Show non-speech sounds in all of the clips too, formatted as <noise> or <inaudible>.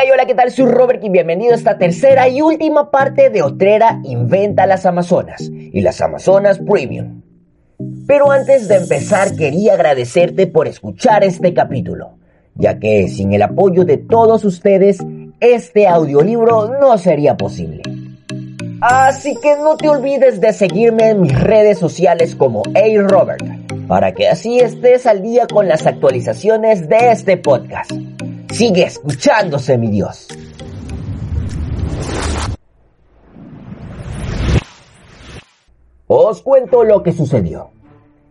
Hola, ¿qué tal? Soy Robert y bienvenido a esta tercera y última parte de Otrera Inventa las Amazonas y las Amazonas Premium. Pero antes de empezar quería agradecerte por escuchar este capítulo, ya que sin el apoyo de todos ustedes, este audiolibro no sería posible. Así que no te olvides de seguirme en mis redes sociales como Hey Robert, para que así estés al día con las actualizaciones de este podcast. Sigue escuchándose, mi Dios. Os cuento lo que sucedió.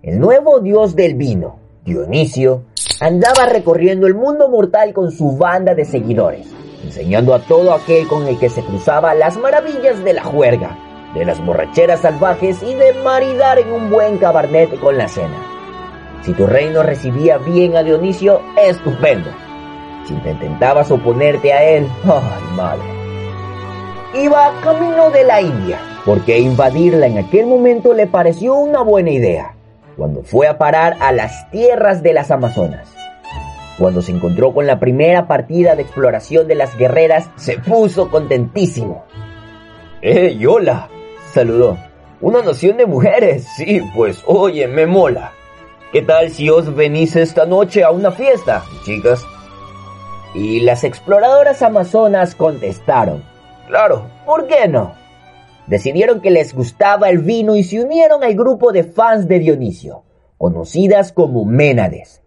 El nuevo dios del vino, Dionisio, andaba recorriendo el mundo mortal con su banda de seguidores, enseñando a todo aquel con el que se cruzaba las maravillas de la juerga, de las borracheras salvajes y de maridar en un buen cabernet con la cena. Si tu reino recibía bien a Dionisio, estupendo si te intentabas oponerte a él, ay madre. Iba camino de la India, porque invadirla en aquel momento le pareció una buena idea, cuando fue a parar a las tierras de las Amazonas. Cuando se encontró con la primera partida de exploración de las guerreras, se puso contentísimo. ¡Eh, hola! saludó. Una noción de mujeres, sí, pues oye, me mola. ¿Qué tal si os venís esta noche a una fiesta, chicas? Y las exploradoras amazonas contestaron, claro, ¿por qué no? Decidieron que les gustaba el vino y se unieron al grupo de fans de Dionisio, conocidas como Ménades.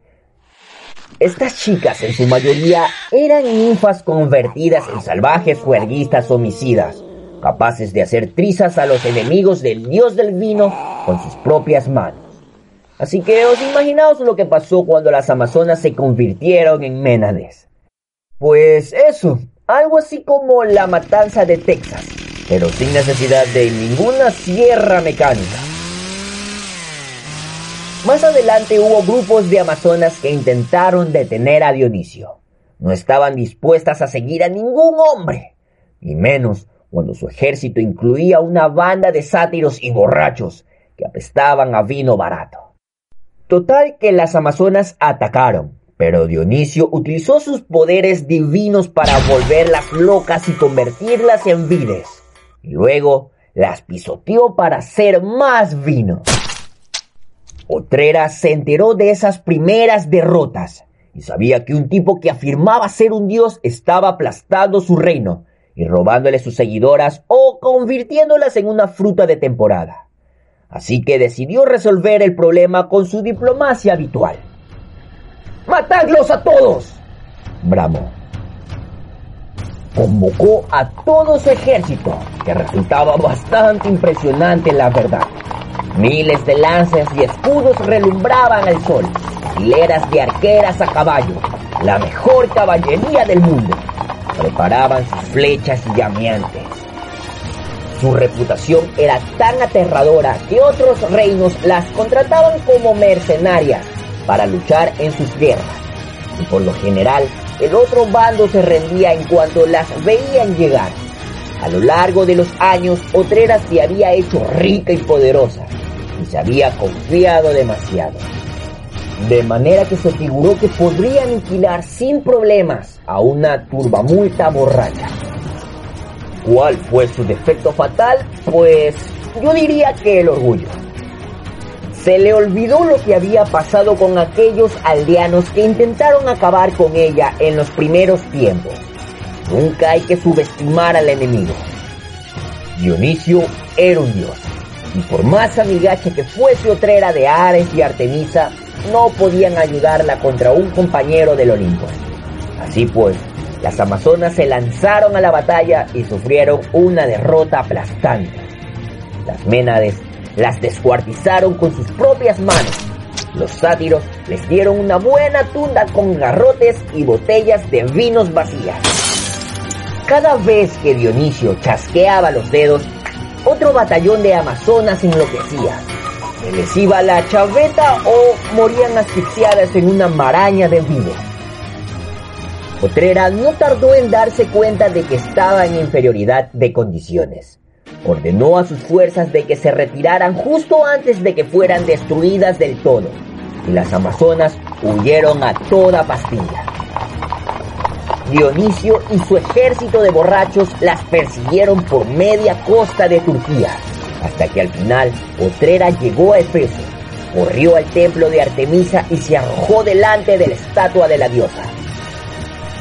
Estas chicas en su mayoría eran ninfas convertidas en salvajes juerguistas homicidas, capaces de hacer trizas a los enemigos del dios del vino con sus propias manos. Así que os imaginaos lo que pasó cuando las amazonas se convirtieron en Ménades. Pues eso, algo así como la matanza de Texas, pero sin necesidad de ninguna sierra mecánica. Más adelante hubo grupos de amazonas que intentaron detener a Dionisio. No estaban dispuestas a seguir a ningún hombre, y menos cuando su ejército incluía una banda de sátiros y borrachos que apestaban a vino barato. Total que las amazonas atacaron, pero Dionisio utilizó sus poderes divinos para volverlas locas y convertirlas en vides. Y luego las pisoteó para hacer más vino. Otrera se enteró de esas primeras derrotas y sabía que un tipo que afirmaba ser un dios estaba aplastando su reino y robándole sus seguidoras o convirtiéndolas en una fruta de temporada. Así que decidió resolver el problema con su diplomacia habitual. ¡Matadlos a todos! bramó. Convocó a todo su ejército, que resultaba bastante impresionante la verdad. Miles de lanzas y escudos relumbraban al sol, hileras de arqueras a caballo, la mejor caballería del mundo. Preparaban sus flechas llameantes. Su reputación era tan aterradora que otros reinos las contrataban como mercenarias para luchar en sus guerras. Y por lo general, el otro bando se rendía en cuanto las veían llegar. A lo largo de los años, Otrera se había hecho rica y poderosa y se había confiado demasiado. De manera que se figuró que podría aniquilar sin problemas a una turbamulta borracha. ¿Cuál fue su defecto fatal? Pues yo diría que el orgullo. Se le olvidó lo que había pasado con aquellos aldeanos que intentaron acabar con ella en los primeros tiempos. Nunca hay que subestimar al enemigo. Dionisio era un dios, y por más amigacha que fuese otrera de Ares y Artemisa, no podían ayudarla contra un compañero del Olimpo. Así pues, las amazonas se lanzaron a la batalla y sufrieron una derrota aplastante. Las Ménades las descuartizaron con sus propias manos. Los sátiros les dieron una buena tunda con garrotes y botellas de vinos vacías. Cada vez que Dionisio chasqueaba los dedos, otro batallón de amazonas enloquecía. Se les iba la chaveta o morían asfixiadas en una maraña de vino. Otrera no tardó en darse cuenta de que estaba en inferioridad de condiciones ordenó a sus fuerzas de que se retiraran justo antes de que fueran destruidas del todo, y las amazonas huyeron a toda pastilla. Dionisio y su ejército de borrachos las persiguieron por media costa de Turquía, hasta que al final Otrera llegó a Efeso, corrió al templo de Artemisa y se arrojó delante de la estatua de la diosa.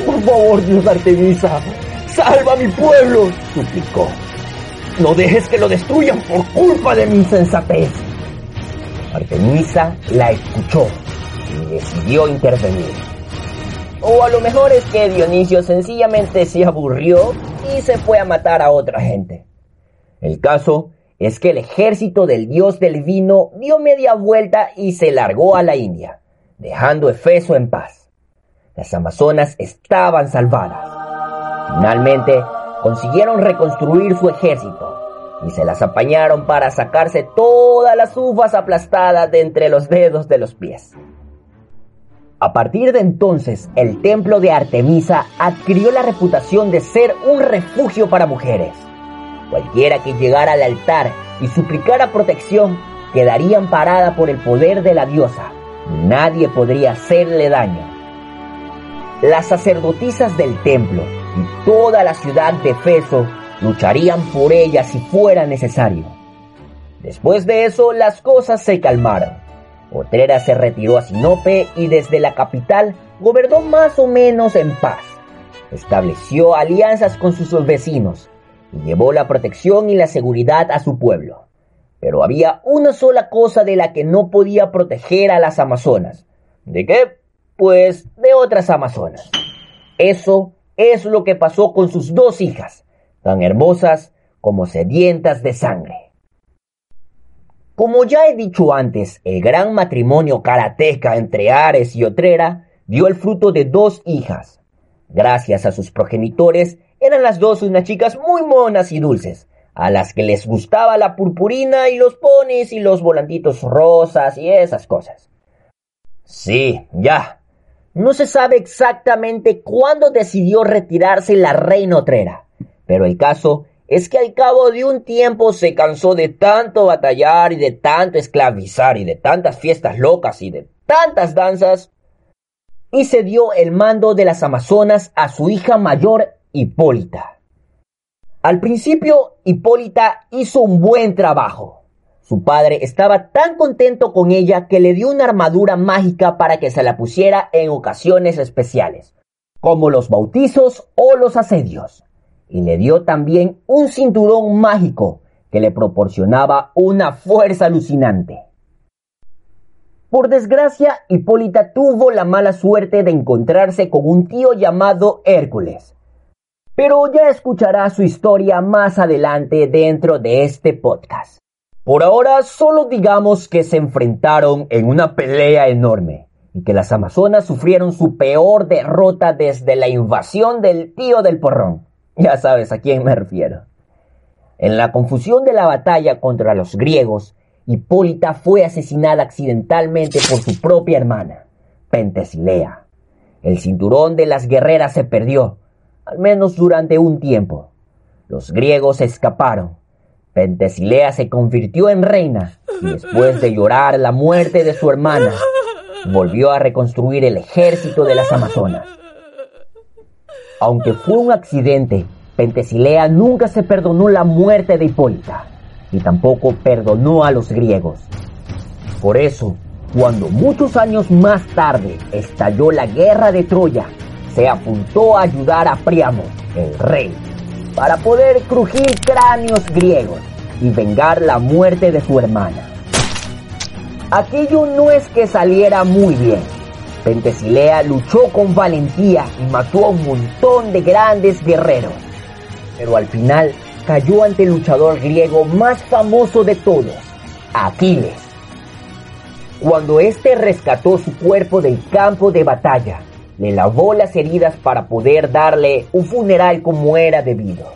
Por favor, Dios Artemisa, salva a mi pueblo, suplicó. No dejes que lo destruyan por culpa de mi insensatez. Artemisa la escuchó y decidió intervenir. O a lo mejor es que Dionisio sencillamente se aburrió y se fue a matar a otra gente. El caso es que el ejército del dios del vino dio media vuelta y se largó a la India, dejando Efeso en paz. Las amazonas estaban salvadas. Finalmente consiguieron reconstruir su ejército y se las apañaron para sacarse todas las uvas aplastadas de entre los dedos de los pies. A partir de entonces, el templo de Artemisa adquirió la reputación de ser un refugio para mujeres. Cualquiera que llegara al altar y suplicara protección quedaría amparada por el poder de la diosa. Nadie podría hacerle daño. Las sacerdotisas del templo y toda la ciudad de Efeso lucharían por ella si fuera necesario. Después de eso, las cosas se calmaron. Otrera se retiró a Sinope y desde la capital gobernó más o menos en paz. Estableció alianzas con sus vecinos y llevó la protección y la seguridad a su pueblo. Pero había una sola cosa de la que no podía proteger a las amazonas. ¿De qué? Pues de otras amazonas. Eso es lo que pasó con sus dos hijas, tan hermosas como sedientas de sangre. Como ya he dicho antes, el gran matrimonio karateca entre Ares y Otrera dio el fruto de dos hijas. Gracias a sus progenitores, eran las dos unas chicas muy monas y dulces, a las que les gustaba la purpurina y los ponis y los volantitos rosas y esas cosas. Sí, ya. No se sabe exactamente cuándo decidió retirarse la reina Otrera, pero el caso es que al cabo de un tiempo se cansó de tanto batallar y de tanto esclavizar y de tantas fiestas locas y de tantas danzas, y se dio el mando de las Amazonas a su hija mayor, Hipólita. Al principio, Hipólita hizo un buen trabajo. Su padre estaba tan contento con ella que le dio una armadura mágica para que se la pusiera en ocasiones especiales, como los bautizos o los asedios y le dio también un cinturón mágico que le proporcionaba una fuerza alucinante. Por desgracia, Hipólita tuvo la mala suerte de encontrarse con un tío llamado Hércules. Pero ya escuchará su historia más adelante dentro de este podcast. Por ahora solo digamos que se enfrentaron en una pelea enorme y que las Amazonas sufrieron su peor derrota desde la invasión del tío del porrón. Ya sabes a quién me refiero. En la confusión de la batalla contra los griegos, Hipólita fue asesinada accidentalmente por su propia hermana, Pentesilea. El cinturón de las guerreras se perdió, al menos durante un tiempo. Los griegos escaparon. Pentesilea se convirtió en reina y después de llorar la muerte de su hermana, volvió a reconstruir el ejército de las Amazonas. Aunque fue un accidente, Pentesilea nunca se perdonó la muerte de Hipólita y tampoco perdonó a los griegos. Por eso, cuando muchos años más tarde estalló la guerra de Troya, se apuntó a ayudar a Priamo, el rey, para poder crujir cráneos griegos y vengar la muerte de su hermana. Aquello no es que saliera muy bien, Pentesilea luchó con valentía y mató a un montón de grandes guerreros, pero al final cayó ante el luchador griego más famoso de todos, Aquiles. Cuando éste rescató su cuerpo del campo de batalla, le lavó las heridas para poder darle un funeral como era debido.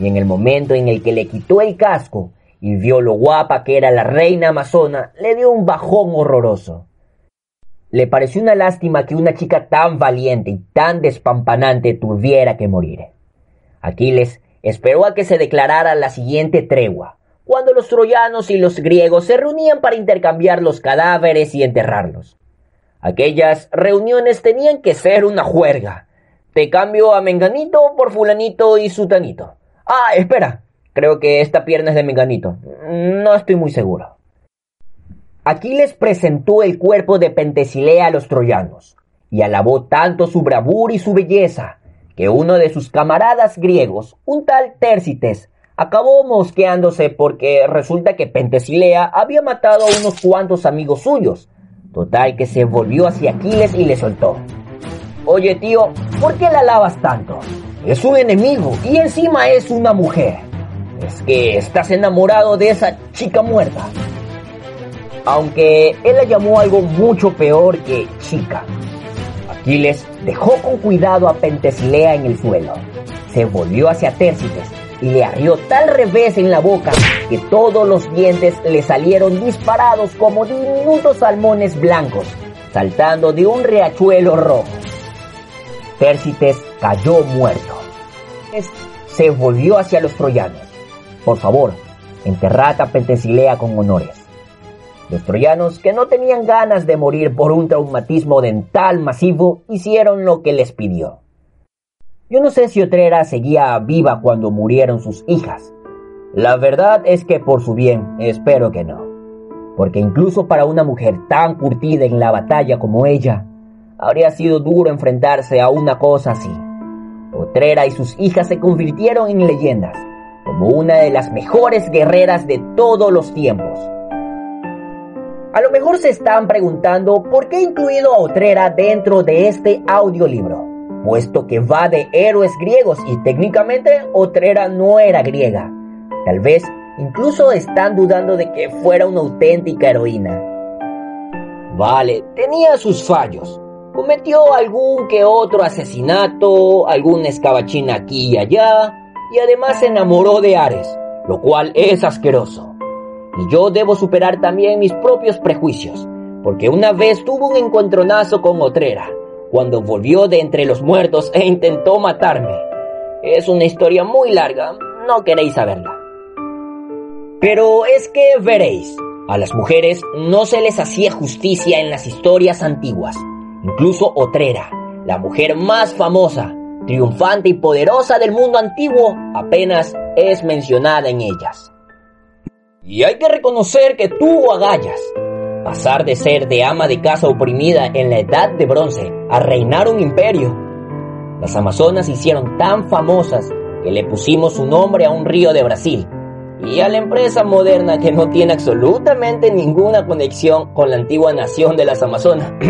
Y en el momento en el que le quitó el casco y vio lo guapa que era la reina amazona, le dio un bajón horroroso. Le pareció una lástima que una chica tan valiente y tan despampanante tuviera que morir. Aquiles esperó a que se declarara la siguiente tregua, cuando los troyanos y los griegos se reunían para intercambiar los cadáveres y enterrarlos. Aquellas reuniones tenían que ser una juerga, te cambio a Menganito por Fulanito y Sutanito. Ah, espera, creo que esta pierna es de Menganito. No estoy muy seguro. Aquiles presentó el cuerpo de Pentesilea a los troyanos y alabó tanto su bravura y su belleza que uno de sus camaradas griegos, un tal Tércites, acabó mosqueándose porque resulta que Pentesilea había matado a unos cuantos amigos suyos. Total que se volvió hacia Aquiles y le soltó. Oye tío, ¿por qué la alabas tanto? Es un enemigo y encima es una mujer. Es que estás enamorado de esa chica muerta aunque él la llamó algo mucho peor que chica. Aquiles dejó con cuidado a Pentesilea en el suelo, se volvió hacia Tércites y le arrió tal revés en la boca que todos los dientes le salieron disparados como diminutos salmones blancos, saltando de un riachuelo rojo. Tércites cayó muerto. Se volvió hacia los troyanos. Por favor, enterrad a Pentesilea con honores. Los troyanos, que no tenían ganas de morir por un traumatismo dental masivo, hicieron lo que les pidió. Yo no sé si Otrera seguía viva cuando murieron sus hijas. La verdad es que por su bien, espero que no. Porque incluso para una mujer tan curtida en la batalla como ella, habría sido duro enfrentarse a una cosa así. Otrera y sus hijas se convirtieron en leyendas, como una de las mejores guerreras de todos los tiempos. A lo mejor se están preguntando por qué he incluido a Otrera dentro de este audiolibro, puesto que va de héroes griegos y técnicamente Otrera no era griega. Tal vez incluso están dudando de que fuera una auténtica heroína. Vale, tenía sus fallos. Cometió algún que otro asesinato, algún escabachín aquí y allá, y además se enamoró de Ares, lo cual es asqueroso. Y yo debo superar también mis propios prejuicios, porque una vez tuvo un encontronazo con Otrera, cuando volvió de entre los muertos e intentó matarme. Es una historia muy larga, no queréis saberla. Pero es que veréis, a las mujeres no se les hacía justicia en las historias antiguas. Incluso Otrera, la mujer más famosa, triunfante y poderosa del mundo antiguo, apenas es mencionada en ellas. Y hay que reconocer que tuvo agallas. Pasar de ser de ama de casa oprimida en la edad de bronce a reinar un imperio. Las Amazonas se hicieron tan famosas que le pusimos su nombre a un río de Brasil y a la empresa moderna que no tiene absolutamente ninguna conexión con la antigua nación de las Amazonas. <coughs>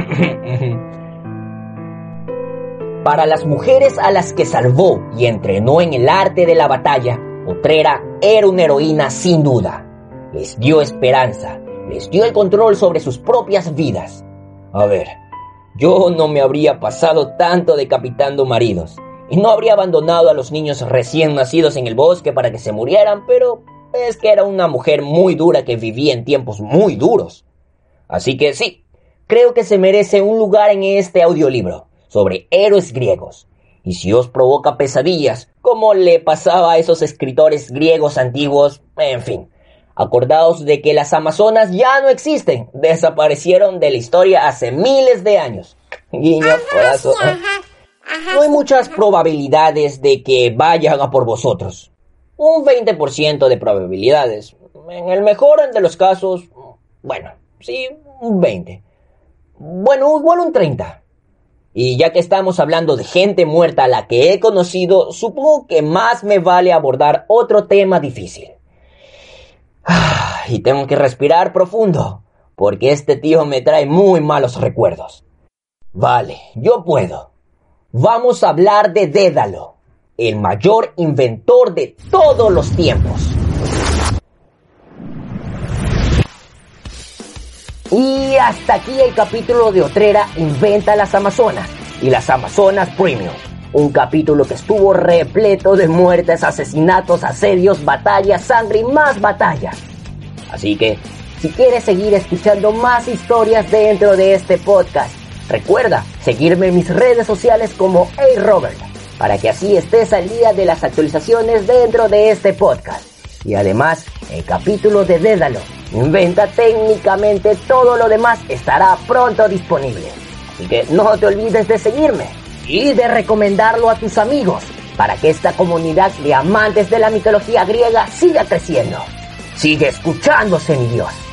Para las mujeres a las que salvó y entrenó en el arte de la batalla, Otrera era una heroína sin duda les dio esperanza, les dio el control sobre sus propias vidas. A ver, yo no me habría pasado tanto decapitando maridos y no habría abandonado a los niños recién nacidos en el bosque para que se murieran, pero es que era una mujer muy dura que vivía en tiempos muy duros. Así que sí, creo que se merece un lugar en este audiolibro sobre héroes griegos. Y si os provoca pesadillas, como le pasaba a esos escritores griegos antiguos, en fin, Acordaos de que las Amazonas ya no existen, desaparecieron de la historia hace miles de años. Guiño, corazón. No hay muchas probabilidades de que vayan a por vosotros. Un 20% de probabilidades. En el mejor de los casos, bueno, sí, un 20. Bueno, igual un 30. Y ya que estamos hablando de gente muerta a la que he conocido, supongo que más me vale abordar otro tema difícil. Y tengo que respirar profundo, porque este tío me trae muy malos recuerdos. Vale, yo puedo. Vamos a hablar de Dédalo, el mayor inventor de todos los tiempos. Y hasta aquí el capítulo de Otrera Inventa las Amazonas y las Amazonas Premium. Un capítulo que estuvo repleto de muertes, asesinatos, asedios, batallas, sangre y más batallas. Así que, si quieres seguir escuchando más historias dentro de este podcast, recuerda seguirme en mis redes sociales como Hey Robert, para que así estés al día de las actualizaciones dentro de este podcast. Y además, el capítulo de Dédalo, inventa técnicamente todo lo demás, estará pronto disponible. Así que no te olvides de seguirme. Y de recomendarlo a tus amigos para que esta comunidad de amantes de la mitología griega siga creciendo. Sigue escuchándose, mi Dios.